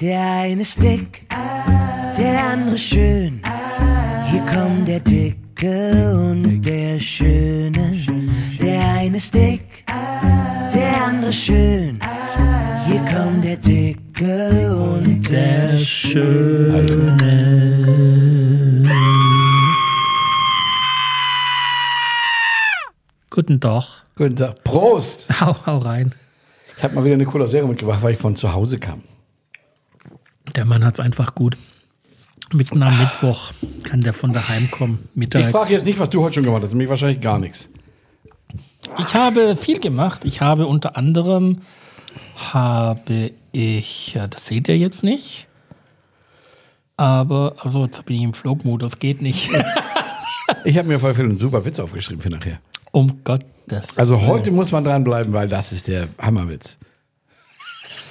Der eine ist dick, der andere schön. Hier kommt der Dicke und der Schöne. Der eine ist dick, der andere schön. Hier kommt der Dicke und der Schöne. Guten Tag. Guten Tag. Prost! Hau, hau rein. Ich habe mal wieder eine Cola Zero mitgebracht, weil ich von zu Hause kam. Der Mann hat's einfach gut. Mitten am Mittwoch kann der von daheim kommen. Mittags. Ich frage jetzt nicht, was du heute schon gemacht hast. Nämlich wahrscheinlich gar nichts. Ich habe viel gemacht. Ich habe unter anderem habe ich, das seht ihr jetzt nicht. Aber, also jetzt bin ich im Flugmodus, geht nicht. Ich habe mir jeden Fall einen super Witz aufgeschrieben für nachher. um Gottes Also heute muss man dranbleiben, weil das ist der Hammerwitz.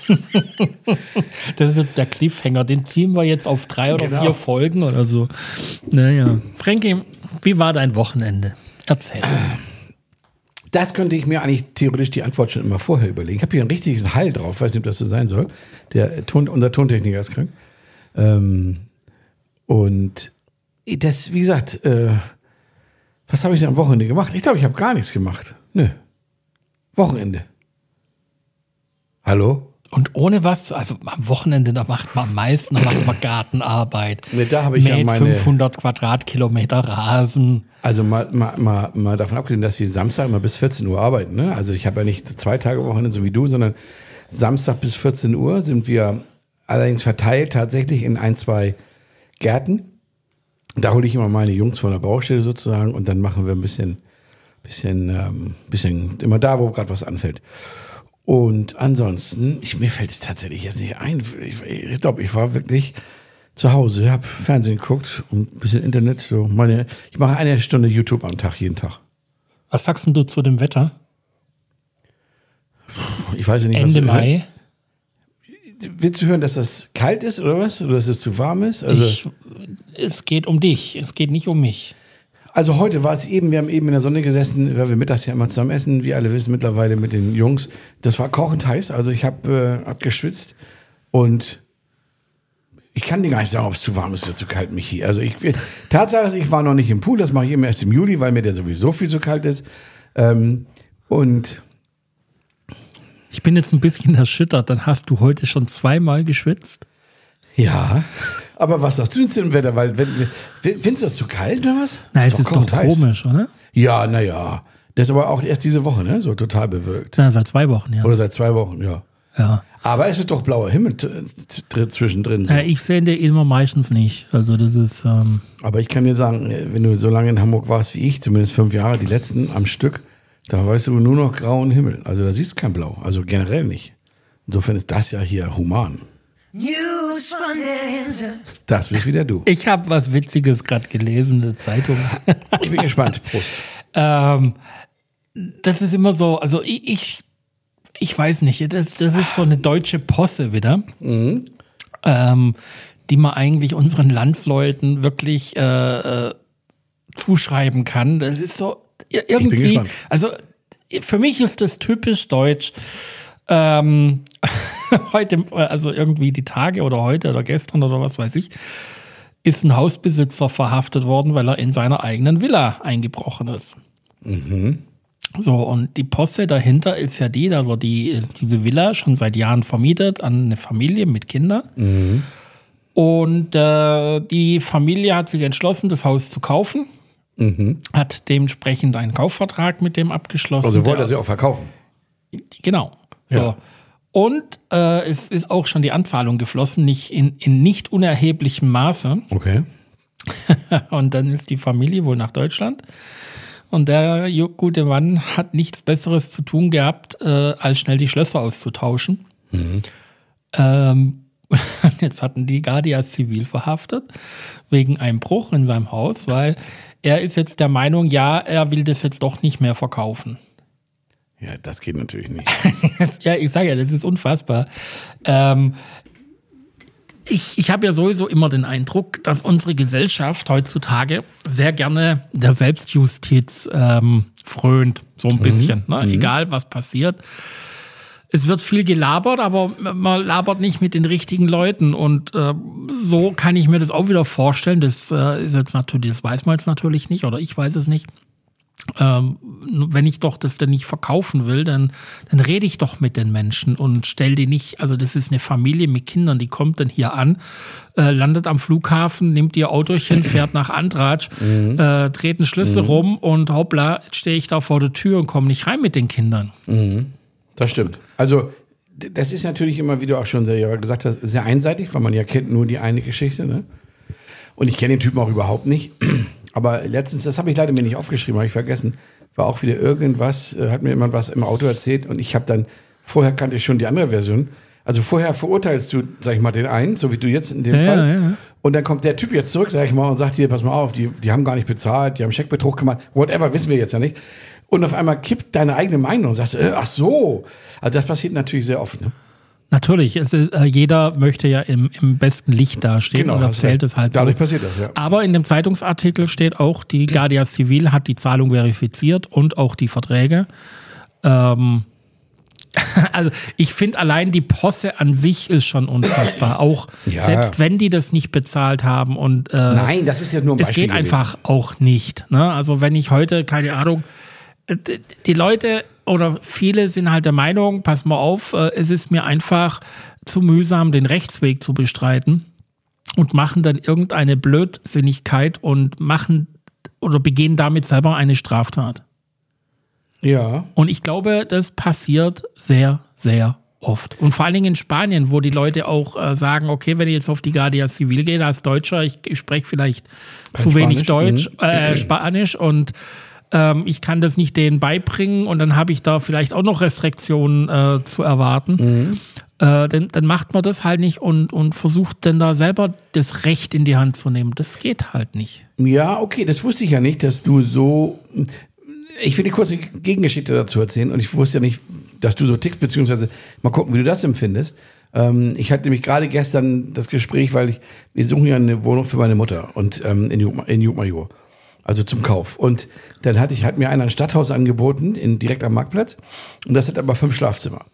Das ist jetzt der Cliffhanger. Den ziehen wir jetzt auf drei oder Genau. vier Folgen oder so. Naja. Frankie, wie war dein Wochenende? Erzähl. Das könnte ich mir eigentlich theoretisch die Antwort schon immer vorher überlegen. Ich habe hier ein richtiges Hall drauf, weiß nicht, ob das so sein soll. Der Ton, unser Tontechniker ist krank. Ähm, und das, wie gesagt, äh, was habe ich denn am Wochenende gemacht? Ich glaube, ich habe gar nichts gemacht. Nö. Wochenende. Hallo? Und ohne was, also am Wochenende, da macht man am meisten, da macht man Gartenarbeit. Nee, da habe ich ja meine- 500 Quadratkilometer Rasen. Also mal, mal, mal, mal davon abgesehen, dass wir Samstag immer bis 14 Uhr arbeiten. Ne? Also ich habe ja nicht zwei Tage Wochenende so wie du, sondern Samstag bis 14 Uhr sind wir allerdings verteilt tatsächlich in ein, zwei Gärten. Da hole ich immer meine Jungs von der Baustelle sozusagen und dann machen wir ein bisschen, bisschen, ähm, bisschen immer da, wo gerade was anfällt. Und ansonsten, ich, mir fällt es tatsächlich jetzt nicht ein. Ich, ich glaube, ich war wirklich zu Hause, habe Fernsehen geguckt und ein bisschen Internet. So meine, ich mache eine Stunde YouTube am Tag, jeden Tag. Was sagst du zu dem Wetter? Ich weiß ja nicht, was Ende du- Mai. Willst du hören, dass das kalt ist oder was? Oder dass es zu warm ist? Also, Ich, es geht um dich, es geht nicht um mich. Also heute war es eben, wir haben eben in der Sonne gesessen, weil wir mittags ja immer zusammen essen, wie alle wissen mittlerweile mit den Jungs. Das war kochend heiß, also ich habe äh, geschwitzt und ich kann dir gar nicht sagen, ob es zu warm ist oder zu kalt, Michi. Also ich, Tatsache ist, ich war noch nicht im Pool, das mache ich immer erst im Juli, weil mir der sowieso viel zu kalt ist. Ähm, und Ich bin jetzt ein bisschen erschüttert, dann hast du heute schon zweimal geschwitzt. Ja, aber was sagst du denn zu dem Wetter? Weil, wenn, findest du das zu kalt oder was? Na, es ist doch heiß. komisch, oder? Ja, naja. Das ist aber auch erst diese Woche, ne? So total bewölkt. Na, seit zwei Wochen, ja. Oder seit zwei Wochen, ja. ja. Aber es ist doch blauer Himmel zwischendrin. So. Ja, ich sehe den immer meistens nicht. Also das ist, ähm, Aber ich kann dir sagen, wenn du so lange in Hamburg warst wie ich, zumindest fünf Jahre, die letzten am Stück, da weißt du nur noch grauen Himmel. Also da siehst du kein Blau. Also generell nicht. Insofern ist das ja hier human. News von der Insel. Das bist wieder du. ich habe was Witziges gerade gelesen in der Zeitung. Ich bin gespannt. Prost. ähm, das ist immer so, also ich, ich, ich weiß nicht, das, das ist so eine deutsche Posse wieder, ähm, die man eigentlich unseren Landsleuten wirklich äh, äh, zuschreiben kann. Das ist so ir- irgendwie, also für mich ist das typisch deutsch. Ähm, heute, also irgendwie die Tage oder heute oder gestern oder was weiß ich, ist ein Hausbesitzer verhaftet worden, weil er in seiner eigenen Villa eingebrochen ist. So, und die Posse dahinter ist ja die, also die, diese Villa schon seit Jahren vermietet an eine Familie mit Kindern. Und äh, die Familie hat sich entschlossen, das Haus zu kaufen. Hat dementsprechend einen Kaufvertrag mit dem abgeschlossen. Also wollte er sie auch verkaufen. Genau. So. Ja. Und äh, es ist auch schon die Anzahlung geflossen, nicht in, in nicht unerheblichem Maße. Okay. Und dann ist die Familie wohl nach Deutschland. Und der gute Mann hat nichts Besseres zu tun gehabt, äh, als schnell die Schlösser auszutauschen. Ähm, jetzt hatten die Guardia zivil verhaftet, wegen Einbruch in seinem Haus, weil er ist jetzt der Meinung, ja, er will das jetzt doch nicht mehr verkaufen. Ja, das geht natürlich nicht. Ja, ich sage ja, das ist unfassbar. Ähm, ich ich habe ja sowieso immer den Eindruck, dass unsere Gesellschaft heutzutage sehr gerne der Selbstjustiz ähm, frönt, so ein bisschen. Ne? Egal, was passiert. es wird viel gelabert, aber man labert nicht mit den richtigen Leuten. Und äh, so kann ich mir das auch wieder vorstellen. Das äh, ist jetzt natürlich, das weiß man jetzt natürlich nicht, oder ich weiß es nicht. Ähm, wenn ich doch das dann nicht verkaufen will, dann, dann rede ich doch mit den Menschen und stell die nicht, also das ist eine Familie mit Kindern, die kommt dann hier an, äh, landet am Flughafen, nimmt ihr Autochen, fährt nach Antratsch, mhm. äh, dreht einen Schlüssel mhm. rum und hoppla, stehe ich da vor der Tür und komme nicht rein mit den Kindern. Mhm. Das stimmt. Also das ist natürlich immer, wie du auch schon sehr gesagt hast, sehr einseitig, weil man ja kennt nur die eine Geschichte. Ne? Und ich kenne den Typen auch überhaupt nicht. Aber letztens, das habe ich leider mir nicht aufgeschrieben, habe ich vergessen, war auch wieder irgendwas, äh, hat mir jemand was im Auto erzählt und ich habe dann, vorher kannte ich schon die andere Version. Also vorher verurteilst du, sag ich mal, den einen, so wie du jetzt in dem ja, Fall. Ja, ja. Und dann kommt der Typ jetzt zurück, sag ich mal, und sagt dir, pass mal auf, die, die haben gar nicht bezahlt, die haben Scheckbetrug gemacht, whatever, wissen wir jetzt ja nicht. Und auf einmal kippt deine eigene Meinung und sagst, äh, ach so. Also das passiert natürlich sehr oft. Ne? Natürlich, ist, äh, jeder möchte ja im, im besten Licht dastehen genau, und erzählt es halt Dadurch so. passiert das, ja. Aber in dem Zeitungsartikel steht auch, die Guardia Civil hat die Zahlung verifiziert und auch die Verträge. Ähm, also ich finde allein die Posse an sich ist schon unfassbar. Auch ja. selbst wenn die das nicht bezahlt haben und äh, Nein, das ist ja nur ein Beispiel Es geht gewesen. einfach auch nicht. Ne? Also wenn ich heute, keine Ahnung, äh, die Leute oder viele sind halt der Meinung, pass mal auf, äh, es ist mir einfach zu mühsam, den Rechtsweg zu bestreiten und machen dann irgendeine Blödsinnigkeit und machen oder begehen damit selber eine Straftat. Ja. Und ich glaube, das passiert sehr, sehr oft. Und vor allen Dingen in Spanien, wo die Leute auch äh, sagen, okay, wenn ich jetzt auf die Guardia Civil gehe, als Deutscher, ich, ich spreche vielleicht Kein zu wenig Deutsch, mhm. äh, Spanisch und ähm, ich kann das nicht denen beibringen und dann habe ich da vielleicht auch noch Restriktionen äh, zu erwarten. Mhm. Äh, dann, dann, macht man das halt nicht und, und versucht dann da selber das Recht in die Hand zu nehmen. Das geht halt nicht. Ja, okay, das wusste ich ja nicht, dass du so. Ich will dir kurz eine Gegengeschichte dazu erzählen und ich wusste ja nicht, dass du so tickst, beziehungsweise mal gucken, wie du das empfindest. Ähm, ich hatte nämlich gerade gestern das Gespräch, weil ich, wir suchen ja eine Wohnung für meine Mutter und ähm, in, in Jugmajor also zum Kauf. Und dann hatte ich, hat mir einer ein Stadthaus angeboten, in, direkt am Marktplatz. Und das hat aber fünf Schlafzimmer.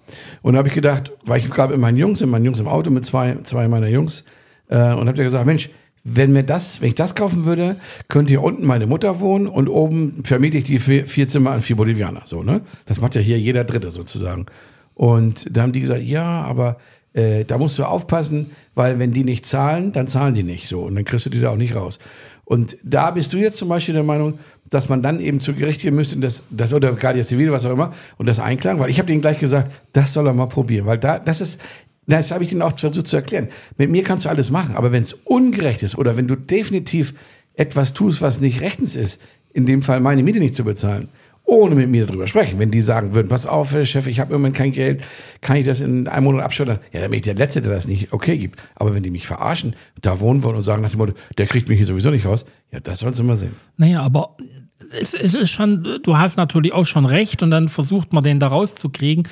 Und da habe ich gedacht, war ich gerade mit meinen Jungs, mit meinen Jungs im Auto, mit zwei, zwei meiner Jungs, äh, und habe gesagt, Mensch, wenn mir das, wenn ich das kaufen würde, könnte hier unten meine Mutter wohnen und oben vermiete ich die vier, vier Zimmer an vier Bolivianer. So, ne? Das macht ja hier jeder Dritte sozusagen. Und da haben die gesagt, ja, aber äh, da musst du aufpassen, weil wenn die nicht zahlen, dann zahlen die nicht so und dann kriegst du die da auch nicht raus. Und da bist du jetzt zum Beispiel der Meinung, dass man dann eben zu Gericht gehen müsste, das, das oder Guardia Civil, was auch immer, und das einklagen, weil ich habe denen gleich gesagt, das soll er mal probieren, weil da, das ist, das habe ich denen auch versucht zu erklären. Mit mir kannst du alles machen, aber wenn es ungerecht ist oder wenn du definitiv etwas tust, was nicht rechtens ist, in dem Fall meine Miete nicht zu bezahlen, ohne mit mir darüber sprechen. Wenn die sagen würden, pass auf, Chef, ich habe im Moment kein Geld, kann ich das in einem Monat abschüttern? Ja, dann bin ich der Letzte, der das nicht okay gibt. Aber wenn die mich verarschen, da wohnen wollen und sagen nach dem Motto, der kriegt mich hier sowieso nicht raus, ja, das sollen sie mal sehen. Naja, aber es, es ist schon, du hast natürlich auch schon recht und dann versucht man den da rauszukriegen.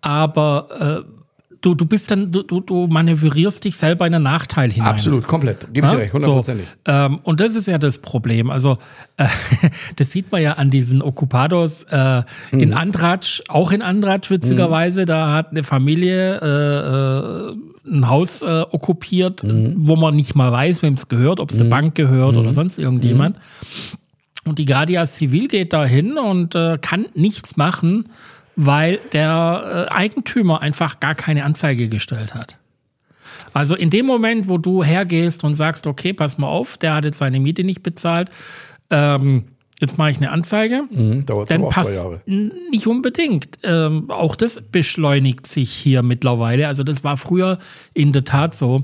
Aber äh, du, du bist dann, du, du manövrierst dich selber in einen Nachteil hinein. Absolut, komplett. Gebe ich dir recht, hundertprozentig. So, ähm, und das ist ja das Problem. Also, äh, das sieht man ja an diesen Okupados äh, mhm. in Andratsch, auch in Andratsch witzigerweise. Mhm. Da hat eine Familie äh, äh ein Haus äh, okkupiert, mhm. wo man nicht mal weiß, wem es gehört, ob es eine mhm. Bank gehört oder mhm. sonst irgendjemand. Mhm. Und die Guardia Civil geht da hin und äh, kann nichts machen weil der äh, Eigentümer einfach gar keine Anzeige gestellt hat. Also in dem Moment, wo du hergehst und sagst, okay, pass mal auf, der hat jetzt seine Miete nicht bezahlt, ähm, jetzt mache ich eine Anzeige, mhm, dauert dann auch passt zwei Jahre. nicht unbedingt. Ähm, auch das beschleunigt sich hier mittlerweile. Also das war früher in der Tat so.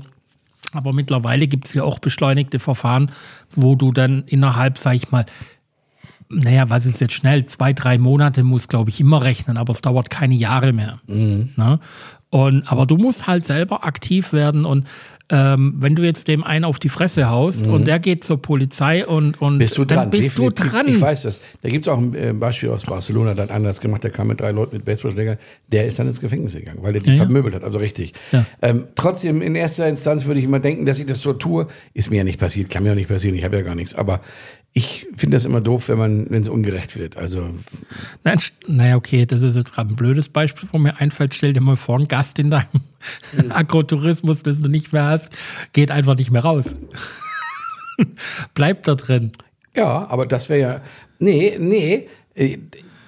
Aber mittlerweile gibt es ja auch beschleunigte Verfahren, wo du dann innerhalb, sag ich mal, naja, was ist jetzt schnell? Zwei, drei Monate muss, glaube ich, immer rechnen, aber es dauert keine Jahre mehr. Mhm. Ne? Und, aber du musst halt selber aktiv werden und ähm, wenn du jetzt dem einen auf die Fresse haust mhm. und der geht zur Polizei und, und bist du dann dran. bist Definitiv. du dran. Ich weiß das. Da gibt es auch ein äh, Beispiel aus Barcelona, der hat anders gemacht, der kam mit drei Leuten mit Baseballschläger, der ist dann ins Gefängnis gegangen, weil der die ja, vermöbelt hat, also richtig. Ja. Ähm, trotzdem, in erster Instanz würde ich immer denken, dass ich das so tue, ist mir ja nicht passiert, kann mir ja nicht passieren, ich habe ja gar nichts, aber ich finde das immer doof, wenn man, wenn es ungerecht wird. Also Nein, naja, okay, das ist jetzt gerade ein blödes Beispiel, wo mir einfällt. Stell dir mal vor, ein Gast in deinem Agrotourismus, das du nicht mehr hast, geht einfach nicht mehr raus. Bleibt da drin. Ja, aber das wäre ja. Nee, nee. äh,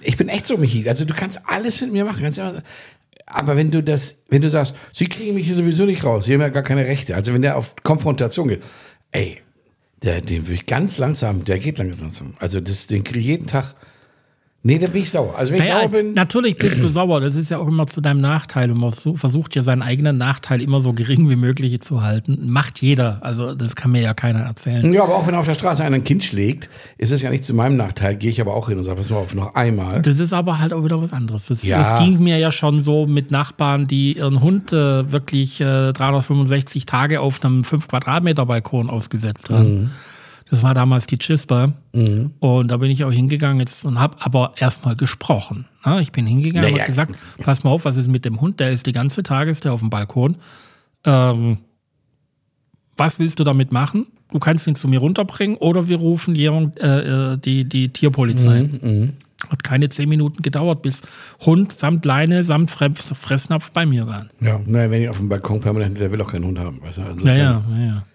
Ich bin echt so, Michi. Also du kannst alles mit mir machen. Kannst immer, aber wenn du das, wenn du sagst, sie kriegen mich hier sowieso nicht raus, sie haben ja gar keine Rechte. Also wenn der auf Konfrontation geht, ey, der, den würde ich ganz langsam, der geht langsam. Also das, den kriege ich jeden Tag. Nee, da bin ich sauer. Also wenn ich Naja, sauer bin. natürlich bist du sauer. Das ist ja auch immer zu deinem Nachteil. Und man versucht ja seinen eigenen Nachteil immer so gering wie möglich zu halten. Macht jeder. Also das kann mir ja keiner erzählen. Ja, aber auch wenn auf der Straße einer ein Kind schlägt, ist es ja nicht zu meinem Nachteil. Gehe ich aber auch hin und sage, pass mal auf, noch einmal. Das ist aber halt auch wieder was anderes. Das, Ja. das ging mir ja schon so mit Nachbarn, die ihren Hund äh, wirklich äh, 365 Tage auf einem 5 Quadratmeter Balkon ausgesetzt haben. Mhm. Das war damals die Chispa. Und da bin ich auch hingegangen jetzt und habe aber erstmal gesprochen. Ne? Ich bin hingegangen und Naja. hab gesagt, pass mal auf, was ist mit dem Hund? Der ist die ganze Tage ist der auf dem Balkon. Ähm, was willst du damit machen? Du kannst ihn zu mir runterbringen oder wir rufen äh, äh, die, die Tierpolizei. Hat keine zehn Minuten gedauert, bis Hund samt Leine, samt Fress Fressnapf bei mir waren. Ja, naja, wenn ich auf dem Balkon permanent, der will auch keinen Hund haben. Weißt du? Insofern Naja, naja.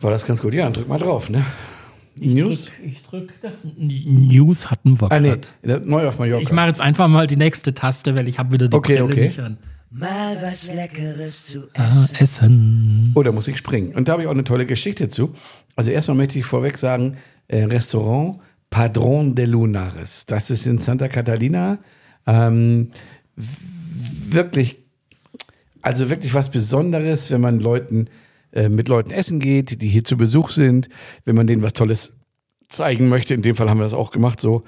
War das ganz gut. Ja, dann drück mal drauf, ne? News? Ich drück das. News hatten wir Ah, nee, neu auf Mallorca. Ich mache jetzt einfach mal die nächste Taste, weil ich habe wieder die Okay, Brille okay. nicht an. Mal was Leckeres zu essen. Ah, Essen. Oh, da muss ich springen. Und da habe ich auch eine tolle Geschichte zu. Also erstmal möchte ich vorweg sagen, äh, Restaurant Padron de Lunares. Das ist in Santa Catalina. Ähm, wirklich, also wirklich was Besonderes, wenn man Leuten, äh, mit Leuten essen geht, die hier zu Besuch sind, wenn man denen was Tolles zeigen möchte. In dem Fall haben wir das auch gemacht so.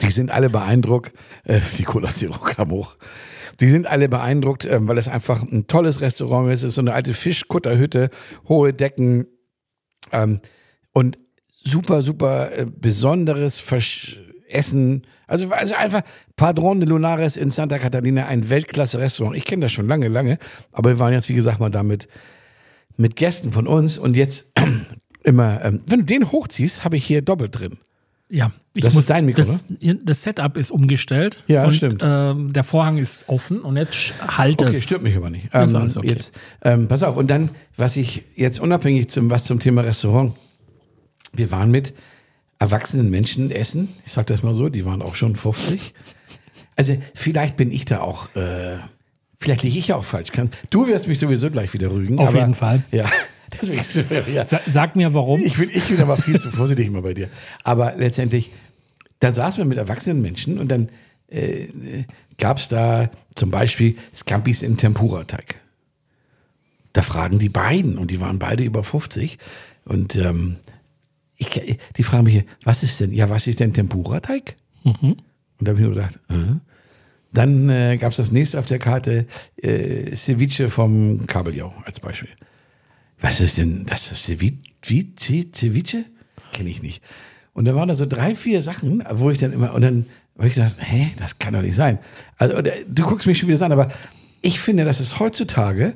Die sind alle beeindruckt. Äh, die Cola Zero kam hoch. Die sind alle beeindruckt, ähm, weil es einfach ein tolles Restaurant ist. Es ist so eine alte Fischkutterhütte, hohe Decken ähm, und super, super äh, besonderes Versch Essen. Also, also einfach Padron de Lunares in Santa Catalina, ein Weltklasse-Restaurant. Ich kenne das schon lange, lange, aber wir waren jetzt, wie gesagt, mal damit mit Gästen von uns und jetzt immer, ähm, wenn du den hochziehst, habe ich hier doppelt drin. Ja, ich Das ist dein Mikro, das, das Setup ist umgestellt. Ja, und, stimmt. Ähm, der Vorhang ist offen und jetzt halt Okay, es. stört mich aber nicht. Ähm, okay. Jetzt, ähm, pass auf, und dann, was ich jetzt unabhängig zum, was zum Thema Restaurant, wir waren mit erwachsenen Menschen essen, ich sag das mal so, die waren auch schon 50. Also vielleicht bin ich da auch, äh, vielleicht liege ich ja auch falsch. Kann, du wirst mich sowieso gleich wieder rügen. Auf aber, jeden Fall. Ja, deswegen, ja. Sa sag mir warum. Ich bin, ich bin aber viel zu vorsichtig immer bei dir. Aber letztendlich, da saßen wir mit erwachsenen Menschen und dann äh, gab es da zum Beispiel Scampis in Tempura-Teig. Da fragen die beiden und die waren beide über 50 und ähm, ich, die fragen mich, was ist denn, ja, was ist denn Tempura-Teig? Und da habe ich nur gedacht, äh. Dann äh, gab es das nächste auf der Karte, äh, Ceviche vom Kabeljau als Beispiel. Was ist denn das? Ist Ceviche? Ceviche? Kenne ich nicht. Und da waren da so drei, vier Sachen, wo ich dann immer, und dann habe ich gedacht, hä, das kann doch nicht sein. Also, oder, du guckst mich schon wieder an, aber ich finde, das ist heutzutage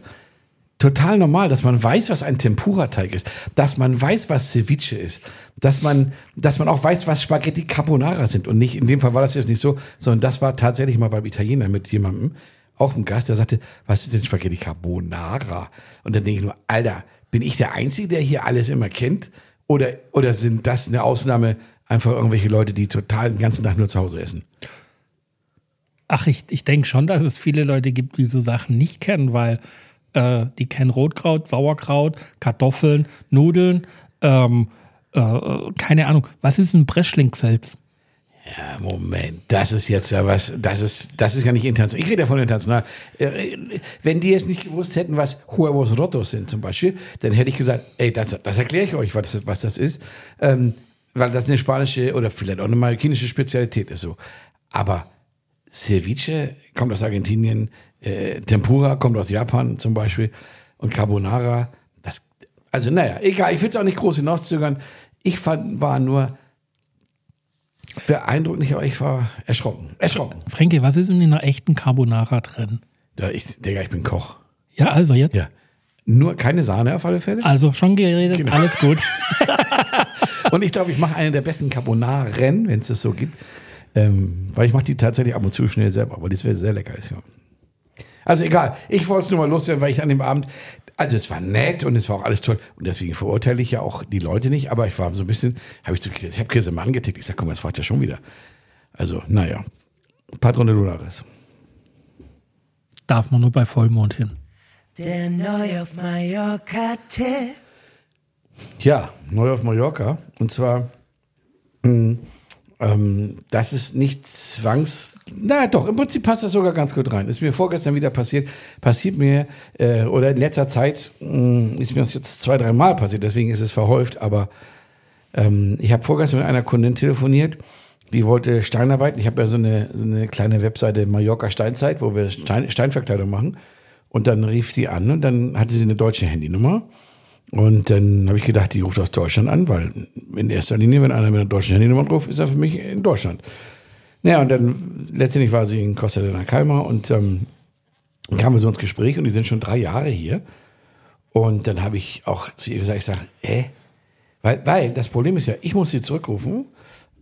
total normal, dass man weiß, was ein Tempura-Teig ist, dass man weiß, was Ceviche ist, dass man, dass man auch weiß, was Spaghetti Carbonara sind und nicht, in dem Fall war das jetzt nicht so, sondern das war tatsächlich mal beim Italiener mit jemandem, auch ein Gast, der sagte, was ist denn Spaghetti Carbonara? Und dann denke ich nur, Alter, bin ich der Einzige, der hier alles immer kennt? Oder, oder sind das eine Ausnahme, einfach irgendwelche Leute, die total den ganzen Tag nur zu Hause essen? Ach, ich, ich denke schon, dass es viele Leute gibt, die so Sachen nicht kennen, weil äh, die kennen Rotkraut, Sauerkraut, Kartoffeln, Nudeln, ähm, äh, keine Ahnung. Was ist ein Breschlinkselz? Ja, Moment, das ist jetzt ja was, das ist, das ist ja nicht international. Ich rede ja von international. Äh, Wenn die jetzt nicht gewusst hätten, was Huevos Rotos sind zum Beispiel, dann hätte ich gesagt, ey, das, das erkläre ich euch, was das, was das ist. Ähm, weil das eine spanische oder vielleicht auch eine marokkanische Spezialität ist so. Aber Ceviche kommt aus Argentinien, äh, Tempura kommt aus Japan zum Beispiel und Carbonara, das, also naja, egal, ich will es auch nicht groß hinauszögern. Ich fand, war nur beeindruckt nicht, aber ich war erschrocken. Erschrocken. Frankie, was ist in einer echten Carbonara drin? Ja, ich, Digga, ich bin Koch. Ja, also jetzt. Ja. Nur keine Sahne auf alle Fälle. Also schon geredet, Genau. alles gut. Und ich glaube, ich mache eine der besten Carbonaren, wenn es das so gibt. Ähm, weil ich mache die tatsächlich ab und zu schnell selber, aber das wäre sehr lecker ist, ja. Also egal, ich wollte es nur mal loswerden, weil ich an dem Abend, also es war nett und es war auch alles toll und deswegen verurteile ich ja auch die Leute nicht, aber ich war so ein bisschen, habe ich zu Chris, ich habe Chris immer angetickt, ich sag, komm, jetzt fahrt ja schon wieder. Also, naja, Patron de Lunares. Darf man nur bei Vollmond hin. Der neu auf Mallorca Tipp. Ja, neu auf Mallorca. Und zwar, mh, ähm, das ist nicht zwangs. Na doch, im Prinzip passt das sogar ganz gut rein. Ist mir vorgestern wieder passiert. Passiert mir, äh, oder in letzter Zeit mh, ist mir das jetzt zwei, drei Mal passiert. Deswegen ist es verhäuft. Aber ähm, ich habe vorgestern mit einer Kundin telefoniert. Die wollte Steinarbeiten. Ich habe ja so eine, so eine kleine Webseite Mallorca Steinzeit, wo wir Stein, Steinverkleidung machen. Und dann rief sie an und dann hatte sie eine deutsche Handynummer. Und dann habe ich gedacht, die ruft aus Deutschland an, weil in erster Linie, wenn einer mit einer deutschen Handynummer ruft, ist er für mich in Deutschland. Naja, und dann letztendlich war sie in Costa de la Calma und ähm, kamen wir so ins Gespräch und die sind schon drei Jahre hier. Und dann habe ich auch zu ihr gesagt, ich sage, äh, weil, weil das Problem ist ja, ich muss sie zurückrufen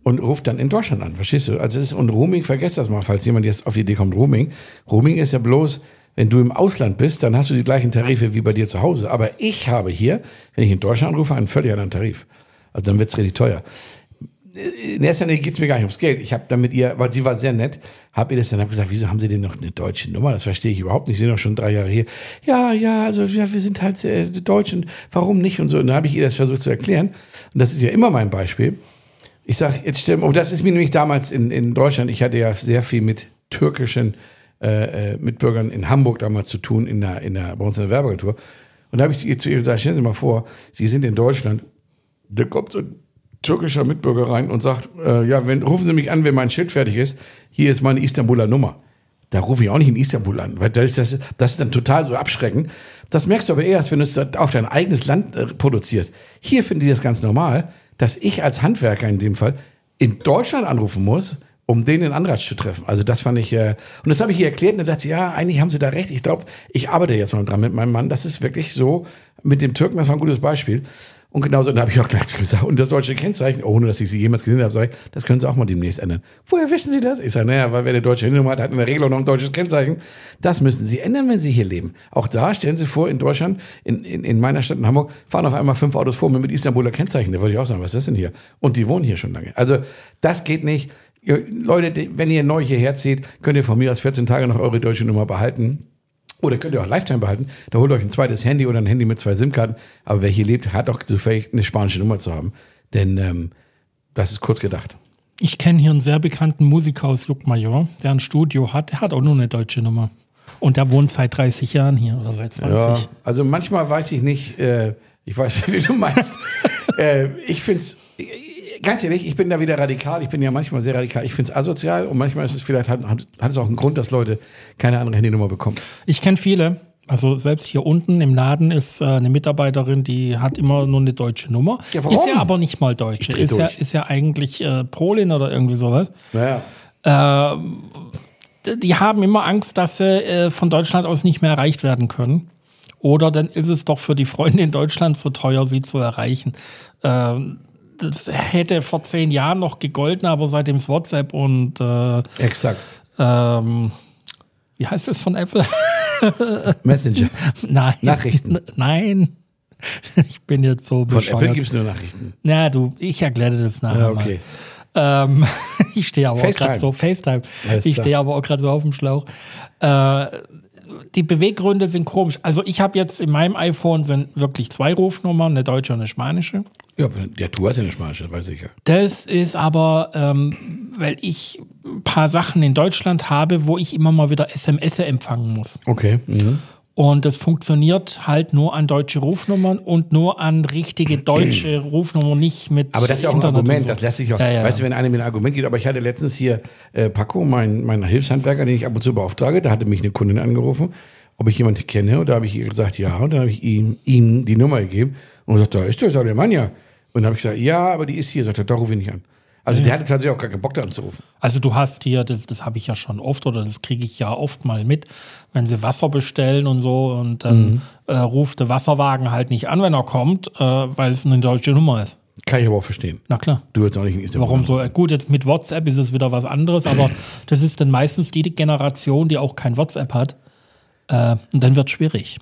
und ruft dann in Deutschland an, verstehst du? Also es ist, und Roaming, vergesst das mal, falls jemand jetzt auf die Idee kommt, Roaming. Roaming ist ja bloß, wenn du im Ausland bist, dann hast du die gleichen Tarife wie bei dir zu Hause. Aber ich habe hier, wenn ich in Deutschland anrufe, einen völlig anderen Tarif. Also dann wird's richtig teuer. In erster Linie geht's mir gar nicht ums Geld. Ich habe dann mit ihr, weil sie war sehr nett, habe ihr das dann gesagt, wieso haben Sie denn noch eine deutsche Nummer? Das verstehe ich überhaupt nicht. Sie sind doch schon drei Jahre hier. Ja, ja, also ja, wir sind halt äh, deutsch und warum nicht und so. Und dann habe ich ihr das versucht zu erklären. Und das ist ja immer mein Beispiel. Ich sage, jetzt stell mal, oh, das ist mir nämlich damals in, in Deutschland, ich hatte ja sehr viel mit türkischen äh, äh, Mitbürgern in Hamburg damals zu tun, in der, in der, bei uns in der Werbeagentur. Und da habe ich ihr zu ihr gesagt, stellen Sie mal vor, Sie sind in Deutschland, da kommt so ein türkischer Mitbürger rein und sagt, äh, ja, wenn, rufen Sie mich an, wenn mein Schild fertig ist, hier ist meine Istanbuler Nummer. Da rufe ich auch nicht in Istanbul an, weil das ist, das, das ist dann total so abschreckend. Das merkst du aber erst, wenn du es auf dein eigenes Land äh, produzierst. Hier finden die das ganz normal, dass ich als Handwerker in dem Fall in Deutschland anrufen muss, um den in Anratsch zu treffen. Also das fand ich, äh, und das habe ich ihr erklärt und dann sagt sie, ja, eigentlich haben sie da recht. Ich glaube, ich arbeite jetzt mal dran mit meinem Mann. Das ist wirklich so, mit dem Türken, das war ein gutes Beispiel. Und genauso, da habe ich auch gleich gesagt, und das deutsche Kennzeichen, ohne dass ich sie jemals gesehen habe, sage ich, das können sie auch mal demnächst ändern. Woher wissen Sie das? Ich sage, naja, weil wer eine deutsche Handynummer hat, hat in der Regel auch noch ein deutsches Kennzeichen. Das müssen Sie ändern, wenn Sie hier leben. Auch da, stellen Sie vor, in Deutschland, in, in, in meiner Stadt in Hamburg, fahren auf einmal fünf Autos vor mir mit Istanbuler Kennzeichen. Da würde ich auch sagen, was ist das denn hier? Und die wohnen hier schon lange. Also, das geht nicht. Leute, wenn ihr neu hierher zieht, könnt ihr von mir aus 14 Tage noch eure deutsche Nummer behalten. Oder könnt ihr auch Lifetime behalten. Da holt euch ein zweites Handy oder ein Handy mit zwei SIM-Karten. Aber wer hier lebt, hat auch zufällig eine spanische Nummer zu haben. Denn ähm, das ist kurz gedacht. Ich kenne hier einen sehr bekannten Musiker aus Juckmajor, der ein Studio hat. Der hat auch nur eine deutsche Nummer. Und der wohnt seit 30 Jahren hier oder seit 20. Ja, also manchmal weiß ich nicht, äh, ich weiß, wie du meinst. äh, ich finde es, ganz ehrlich, ich bin da wieder radikal. Ich bin ja manchmal sehr radikal. Ich finde es asozial und manchmal ist es vielleicht, hat, hat, hat es auch einen Grund, dass Leute keine andere Handynummer bekommen. Ich kenne viele. Also selbst hier unten im Laden ist äh, eine Mitarbeiterin, die hat immer nur eine deutsche Nummer. Ja? Ist ja aber nicht mal deutsche. dreh Ist ja, durch. ist ja eigentlich äh, Polin oder irgendwie sowas. Naja. D- Die haben immer Angst, dass sie äh, von Deutschland aus nicht mehr erreicht werden können. Oder dann ist es doch für die Freunde in Deutschland so teuer, sie zu erreichen. Ähm, das hätte vor zehn Jahren noch gegolten, aber seitdem es WhatsApp und äh, Exakt. ähm, wie heißt es von Apple? Messenger. Nein. Nachrichten. Nein. Ich bin jetzt so Von Apple bescheuert. gibt es nur Nachrichten. Na, du, ich erkläre das nachher Ja, okay. mal. Ähm, ich stehe aber auch FaceTime. gerade so, FaceTime. Alles ich stehe aber auch gerade so auf dem Schlauch. Äh, die Beweggründe sind komisch. Also ich habe jetzt in meinem iPhone sind wirklich zwei Rufnummern, eine deutsche und eine spanische. Ja, der Tour ist ja eine spanische, weiß ich ja. Das ist aber, ähm, weil ich ein paar Sachen in Deutschland habe, wo ich immer mal wieder SMS empfangen muss. Okay. Mhm. Und das funktioniert halt nur an deutsche Rufnummern und nur an richtige deutsche Rufnummern, nicht mit Aber das ist ja auch ein Internet und Argument, so. das lässt sich auch, Ja, ja. weißt du, wenn einer mir ein Argument gibt, aber ich hatte letztens hier äh, Paco, mein, mein Hilfshandwerker, den ich ab und zu beauftrage, da hatte mich eine Kundin angerufen, ob ich jemanden kenne und da habe ich ihr gesagt, ja, und dann habe ich ihm, ihm die Nummer gegeben und er sagt, da ist das Alemannia. Und dann habe ich gesagt, ja, aber die ist hier, sagt er, da rufe ich nicht an. Also der hatte tatsächlich auch gar keinen Bock da anzurufen. Also du hast hier, das, das habe ich ja schon oft oder das kriege ich ja oft mal mit, wenn sie Wasser bestellen und so und dann Mhm. äh, ruft der Wasserwagen halt nicht an, wenn er kommt, äh, weil es eine deutsche Nummer ist. Kann ich aber auch verstehen. Na klar. Du jetzt auch nicht. nicht Warum so? Äh, Gut, jetzt mit WhatsApp ist es wieder was anderes, aber das ist dann meistens die Generation, die auch kein WhatsApp hat. Äh, und dann wird es schwierig.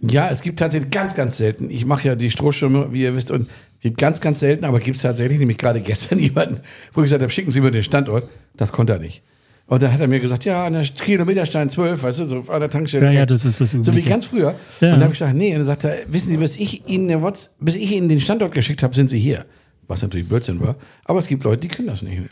Ja, es gibt tatsächlich ganz, ganz selten. Ich mache ja die Strohschirme, wie ihr wisst, und gibt ganz, ganz selten, aber gibt es tatsächlich, nämlich gerade gestern jemanden, wo ich gesagt habe, schicken Sie mir den Standort. Das konnte er nicht. Und dann hat er mir gesagt, ja, an der Kilometerstein 12, weißt du, so an der Tankstelle. Ja, ja, das ist das So wie ganz früher. Ja. Und dann habe ich gesagt, nee, und dann sagt er, wissen Sie, bis ich Ihnen den What's, bis ich Ihnen den Standort geschickt habe, sind Sie hier. Was natürlich Blödsinn war. Aber es gibt Leute, die können das nicht.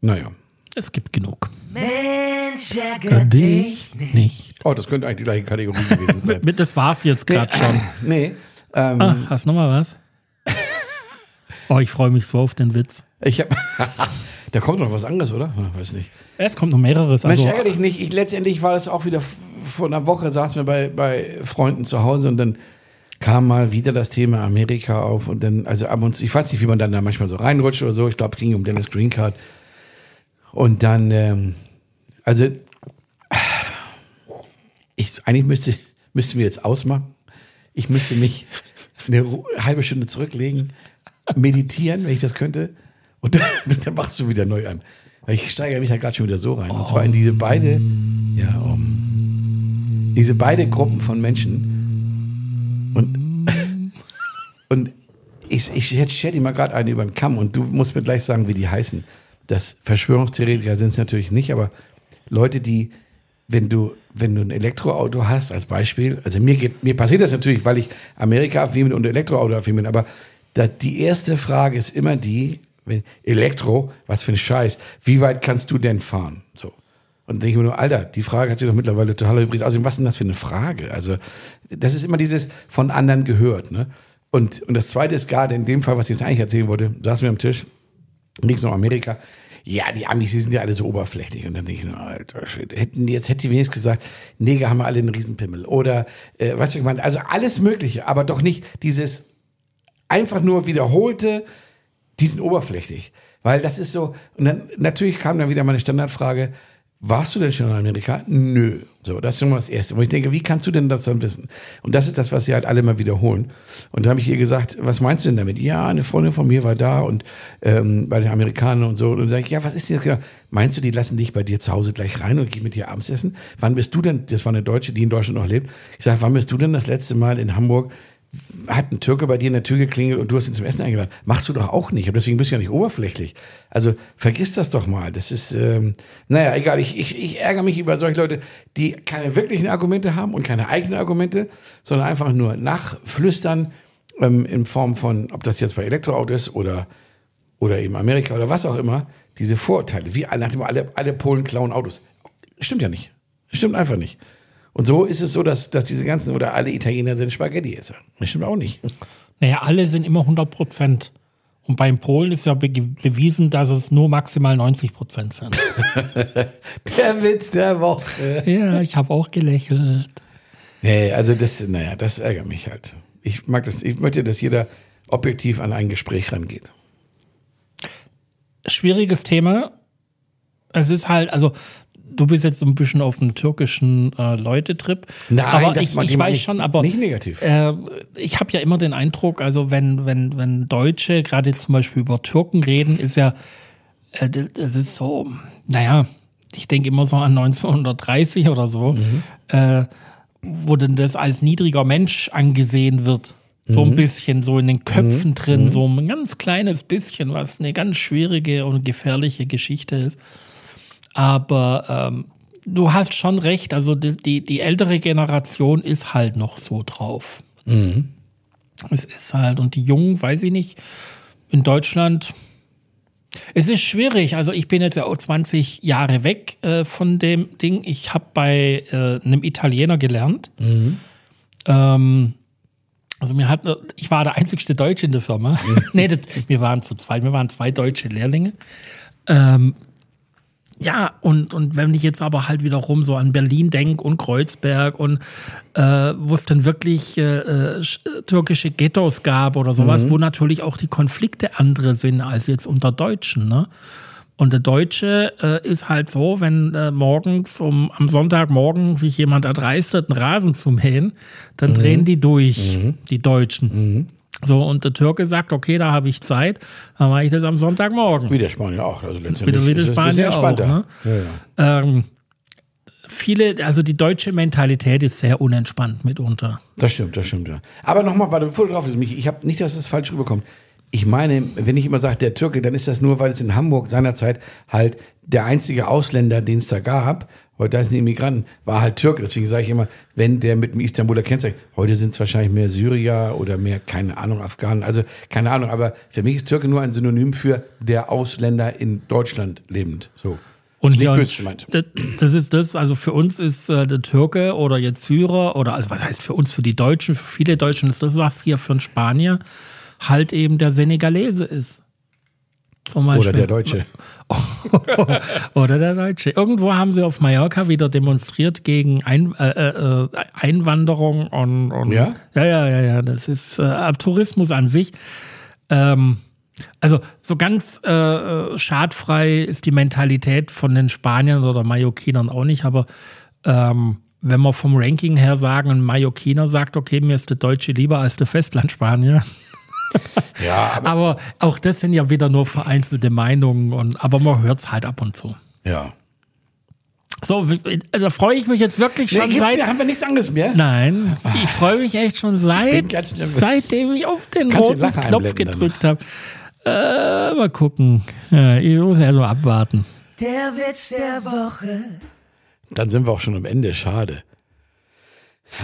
Naja. Es gibt genug. Mensch, ärger dich nicht. nicht. Oh, das könnte eigentlich die gleiche Kategorie gewesen sein. Mit, das war's jetzt gerade schon. nee. Ähm, Ah, hast du noch mal was? Oh, ich freue mich so auf den Witz. Ich habe. da kommt noch was anderes, oder? Ach, weiß nicht. Es kommt noch mehreres. Mensch, Also, ärgere dich nicht. Ich, letztendlich war das auch wieder vor einer Woche, saßen wir bei, bei Freunden zu Hause und dann kam mal wieder das Thema Amerika auf und dann, also ab und zu, ich weiß nicht, wie man dann da manchmal so reinrutscht oder so. Ich glaube, es ging um Dennis Green Card. Und dann, ähm, also, ich, eigentlich müsste, müssten wir jetzt ausmachen. Ich müsste mich eine halbe Stunde zurücklegen, meditieren, wenn ich das könnte. Und dann, dann machst du wieder neu an. Ich steigere mich da gerade schon wieder so rein. Und zwar in diese beide, ja, um, diese beide Gruppen von Menschen. Und, und ich, ich jetzt stell dir mal gerade eine über den Kamm und du musst mir gleich sagen, wie die heißen. Das Verschwörungstheoretiker sind es natürlich nicht, aber Leute, die, wenn du, wenn du ein Elektroauto hast, als Beispiel, also mir geht, mir passiert das natürlich, weil ich Amerika affin bin und Elektroauto affin bin, aber die erste Frage ist immer die, Elektro, was für ein Scheiß, wie weit kannst du denn fahren? So. Und denke ich mir nur, Alter, die Frage hat sich doch mittlerweile total hybrid. Außerdem, was ist denn das für eine Frage? Also, das ist immer dieses von anderen gehört, ne? Und, und das zweite ist gerade in dem Fall, was ich jetzt eigentlich erzählen wollte, saßen wir am Tisch, links noch Amerika. Ja, die Amis, die sind ja alle so oberflächlich. Und dann denke ich, nur, alter Schwede, hätten jetzt hätte die wenigstens gesagt, Neger haben wir alle einen Riesenpimmel. Oder, äh, was ich meine, also alles Mögliche, aber doch nicht dieses einfach nur wiederholte, die sind oberflächlich. Weil das ist so, und dann natürlich kam dann wieder meine Standardfrage, warst du denn schon in Amerika? Nö. So, das ist schon mal das Erste. Wo ich denke, wie kannst du denn das dann wissen? Und das ist das, was sie halt alle mal wiederholen. Und da habe ich ihr gesagt, was meinst du denn damit? Ja, eine Freundin von mir war da und ähm, bei den Amerikanern und so. Und dann sage ich, ja, was ist denn das genau? Meinst du, die lassen dich bei dir zu Hause gleich rein und gehen mit dir abends essen? Wann bist du denn, das war eine Deutsche, die in Deutschland noch lebt. Ich sage, wann bist du denn das letzte Mal in Hamburg hat ein Türke bei dir in der Tür geklingelt und du hast ihn zum Essen eingeladen. Machst du doch auch nicht. Und deswegen bist du ja nicht oberflächlich. Also vergiss das doch mal. Das ist, ähm, naja, egal. Ich, ich, ich ärgere mich über solche Leute, die keine wirklichen Argumente haben und keine eigenen Argumente, sondern einfach nur nachflüstern ähm, in Form von, ob das jetzt bei Elektroauto ist oder, oder eben Amerika oder was auch immer, diese Vorurteile. Wie nach dem alle, alle Polen klauen Autos. Stimmt ja nicht. Stimmt einfach nicht. Und so ist es so, dass, dass diese ganzen oder alle Italiener sind Spaghetti-Esser. Das stimmt auch nicht. naja, alle sind immer 100 Prozent. Und beim Polen ist ja be bewiesen, dass es nur maximal 90 Prozent sind. Der Witz der Woche. ja, ich habe auch gelächelt. Nee, also das, naja, das ärgert mich halt. Ich mag das, ich möchte, dass jeder objektiv an ein Gespräch rangeht. Schwieriges Thema. Es ist halt, also du bist jetzt so ein bisschen auf dem türkischen äh, Leutetrip. Nein, aber das ich, ich weiß nicht- schon, aber nicht negativ. Äh, ich habe ja immer den Eindruck, also wenn wenn wenn Deutsche gerade zum Beispiel über Türken reden, ist ja äh, das ist so, naja, ich denke immer so an 1930 oder so, Mhm. äh, wo denn das als niedriger Mensch angesehen wird. So Mhm. ein bisschen so in den Köpfen drin, so ein ganz kleines bisschen, was eine ganz schwierige und gefährliche Geschichte ist. Aber ähm, du hast schon recht, also die, die, die ältere Generation ist halt noch so drauf. Es ist halt, und die Jungen, weiß ich nicht, in Deutschland, es ist schwierig. Also ich bin jetzt ja auch 20 Jahre weg äh, von dem Ding. Ich habe bei äh, einem Italiener gelernt. Ähm, also mir hat, ich war der einzigste Deutsche in der Firma. nee, das, wir waren zu zweit, wir waren zwei deutsche Lehrlinge. Ähm, ja, und, und wenn ich jetzt aber halt wiederum so an Berlin denke und Kreuzberg und äh, wo es dann wirklich äh, äh, türkische Ghettos gab oder sowas, mhm. wo natürlich auch die Konflikte andere sind als jetzt unter Deutschen, ne? Und der Deutsche äh, ist halt so, wenn äh, morgens um am Sonntagmorgen sich jemand erdreistet, einen Rasen zu mähen, dann mhm. drehen die durch, mhm. die Deutschen. So, und der Türke sagt, okay, da habe ich Zeit, dann mache ich das am Sonntagmorgen. Wie der Spanier auch. Also letztendlich wie, der Spanier auch. Ne? Ja, ja. Ähm, viele, also die deutsche Mentalität ist sehr unentspannt mitunter. Das stimmt, das stimmt, ja. Aber nochmal, warte, bevor du drauf bist, ich habe nicht, dass es falsch rüberkommt ich meine, wenn ich immer sage, der Türke, dann ist das nur, weil es in Hamburg seinerzeit halt der einzige Ausländer, den es da gab, heute heißen die Immigranten, war halt Türke. Deswegen sage ich immer, wenn der mit dem Istanbuler Kennzeichen, heute sind es wahrscheinlich mehr Syrier oder mehr, keine Ahnung, Afghanen, also keine Ahnung, aber für mich ist Türke nur ein Synonym für der Ausländer in Deutschland lebend. So. Und gemeint. Das ist das, also für uns ist äh, der Türke oder jetzt Syrer oder, also was heißt für uns, für die Deutschen, für viele Deutschen ist das was hier für einen Spanier halt eben der Senegalese ist. Oder der Deutsche. Oder der Deutsche. Irgendwo haben sie auf Mallorca wieder demonstriert gegen Ein, äh, äh, Einwanderung und, und, ja? ja, ja, ja, ja. Das ist äh, Tourismus an sich. Ähm, also so ganz äh, äh, schadfrei ist die Mentalität von den Spaniern oder Mallorquinern auch nicht, aber ähm, wenn wir vom Ranking her sagen, ein Mallorquiner sagt, okay, mir ist der Deutsche lieber als der Festlandspanier, ja, aber, aber, auch das sind ja wieder nur vereinzelte Meinungen, und, aber man hört es halt ab und zu. Ja. So, da freue ich mich jetzt wirklich schon nee, seit. haben wir nichts anderes mehr? Nein, ich freue mich echt schon seit, seitdem ich auf den Kannst roten Knopf gedrückt habe. Äh, mal gucken. Ja, ich muss ja nur abwarten. Der Witz der Woche. Dann sind wir auch schon am Ende. Schade.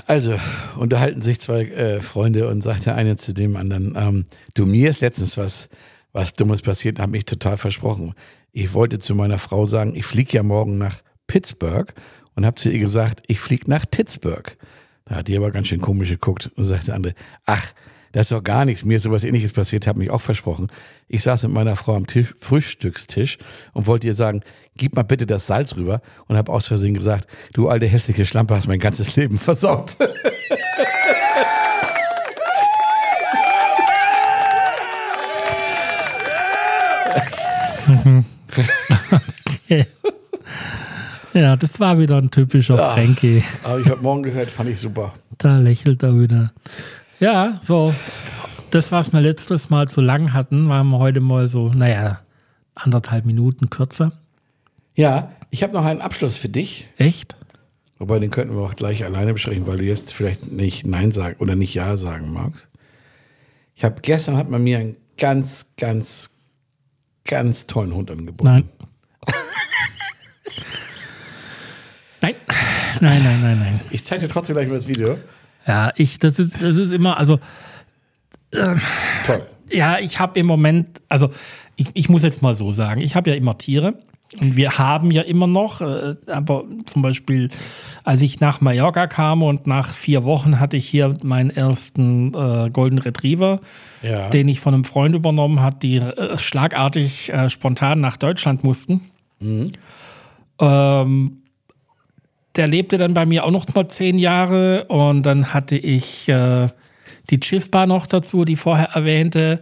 Also, unterhalten sich zwei äh, Freunde und sagt der eine zu dem anderen, ähm, du, mir ist letztens was, was Dummes passiert, habe mich total versprochen. Ich wollte zu meiner Frau sagen, ich fliege ja morgen nach Pittsburgh und habe zu ihr gesagt, ich fliege nach Pittsburgh. Da hat die aber ganz schön komisch geguckt und sagte der andere, ach, das ist doch gar nichts. Mir ist sowas ähnliches passiert, habe mich auch versprochen. Ich saß mit meiner Frau am Tisch, Frühstückstisch und wollte ihr sagen, gib mal bitte das Salz rüber und habe aus Versehen gesagt, du alte hässliche Schlampe hast mein ganzes Leben versaut. okay. Ja, das war wieder ein typischer Frankie. Aber ich habe morgen gehört, fand ich super. Da lächelt er wieder. Ja, so. Das, was wir letztes Mal zu lang hatten, waren wir heute mal so, naja, anderthalb Minuten kürzer. Ja, ich habe noch einen Abschluss für dich. Echt? Wobei, den könnten wir auch gleich alleine besprechen, weil du jetzt vielleicht nicht Nein sagen oder nicht Ja sagen magst. Ich habe gestern hat man mir einen ganz, ganz, ganz tollen Hund angeboten. Nein. nein. Nein, nein, nein, nein. Ich zeige dir trotzdem gleich mal das Video. Ja, ich, das ist, das ist immer, also. Äh, Toll. Ja, ich habe im Moment, also ich, ich muss jetzt mal so sagen, ich habe ja immer Tiere und wir haben ja immer noch, äh, aber zum Beispiel, als ich nach Mallorca kam und nach vier Wochen hatte ich hier meinen ersten äh, Golden Retriever, ja. den ich von einem Freund übernommen habe, die äh, schlagartig äh, spontan nach Deutschland mussten. Mhm. Ähm, der lebte dann bei mir auch noch mal zehn Jahre und dann hatte ich äh, die Chispa noch dazu, die vorher erwähnte.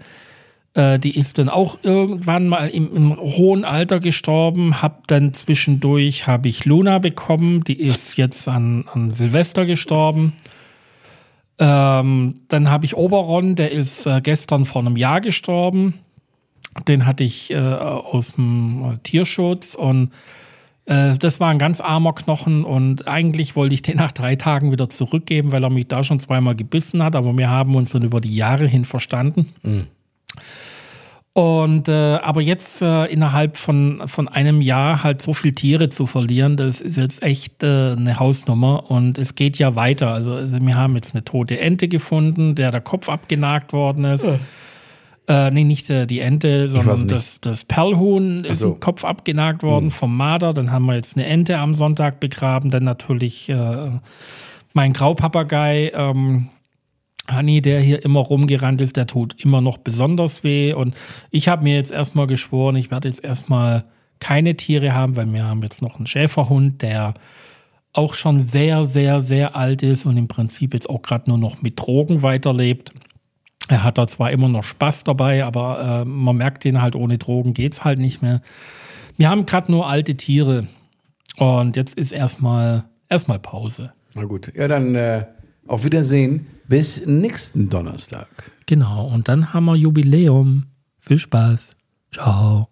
Äh, die ist dann auch irgendwann mal im, im hohen Alter gestorben. Hab dann zwischendurch habe ich Luna bekommen, die ist jetzt an, an Silvester gestorben. Ähm, dann habe ich Oberon, der ist äh, gestern vor einem Jahr gestorben. Den hatte ich äh, aus dem Tierschutz und äh, das war ein ganz armer Knochen und eigentlich wollte ich den nach drei Tagen wieder zurückgeben, weil er mich da schon zweimal gebissen hat, aber wir haben uns dann über die Jahre hin verstanden. Mhm. Und äh, aber jetzt äh, innerhalb von, von einem Jahr halt so viele Tiere zu verlieren, das ist jetzt echt äh, eine Hausnummer und es geht ja weiter. Also, also, wir haben jetzt eine tote Ente gefunden, der der Kopf abgenagt worden ist. Ja. Äh, nee, nicht äh, die Ente, sondern das, das Perlhuhn ist so. im Kopf abgenagt worden hm. vom Marder. Dann haben wir jetzt eine Ente am Sonntag begraben. Dann natürlich äh, mein Graupapagei, ähm, Hanni, der hier immer rumgerannt ist, der tut immer noch besonders weh. Und ich habe mir jetzt erstmal geschworen, ich werde jetzt erstmal keine Tiere haben, weil wir haben jetzt noch einen Schäferhund, der auch schon sehr, sehr, sehr alt ist und im Prinzip jetzt auch gerade nur noch mit Drogen weiterlebt. Er hat da zwar immer noch Spaß dabei, aber äh, man merkt ihn halt, ohne Drogen geht es halt nicht mehr. Wir haben gerade nur alte Tiere und jetzt ist erstmal erstmal Pause. Na gut, ja dann äh, auf Wiedersehen bis nächsten Donnerstag. Genau, und dann haben wir Jubiläum. Viel Spaß. Ciao.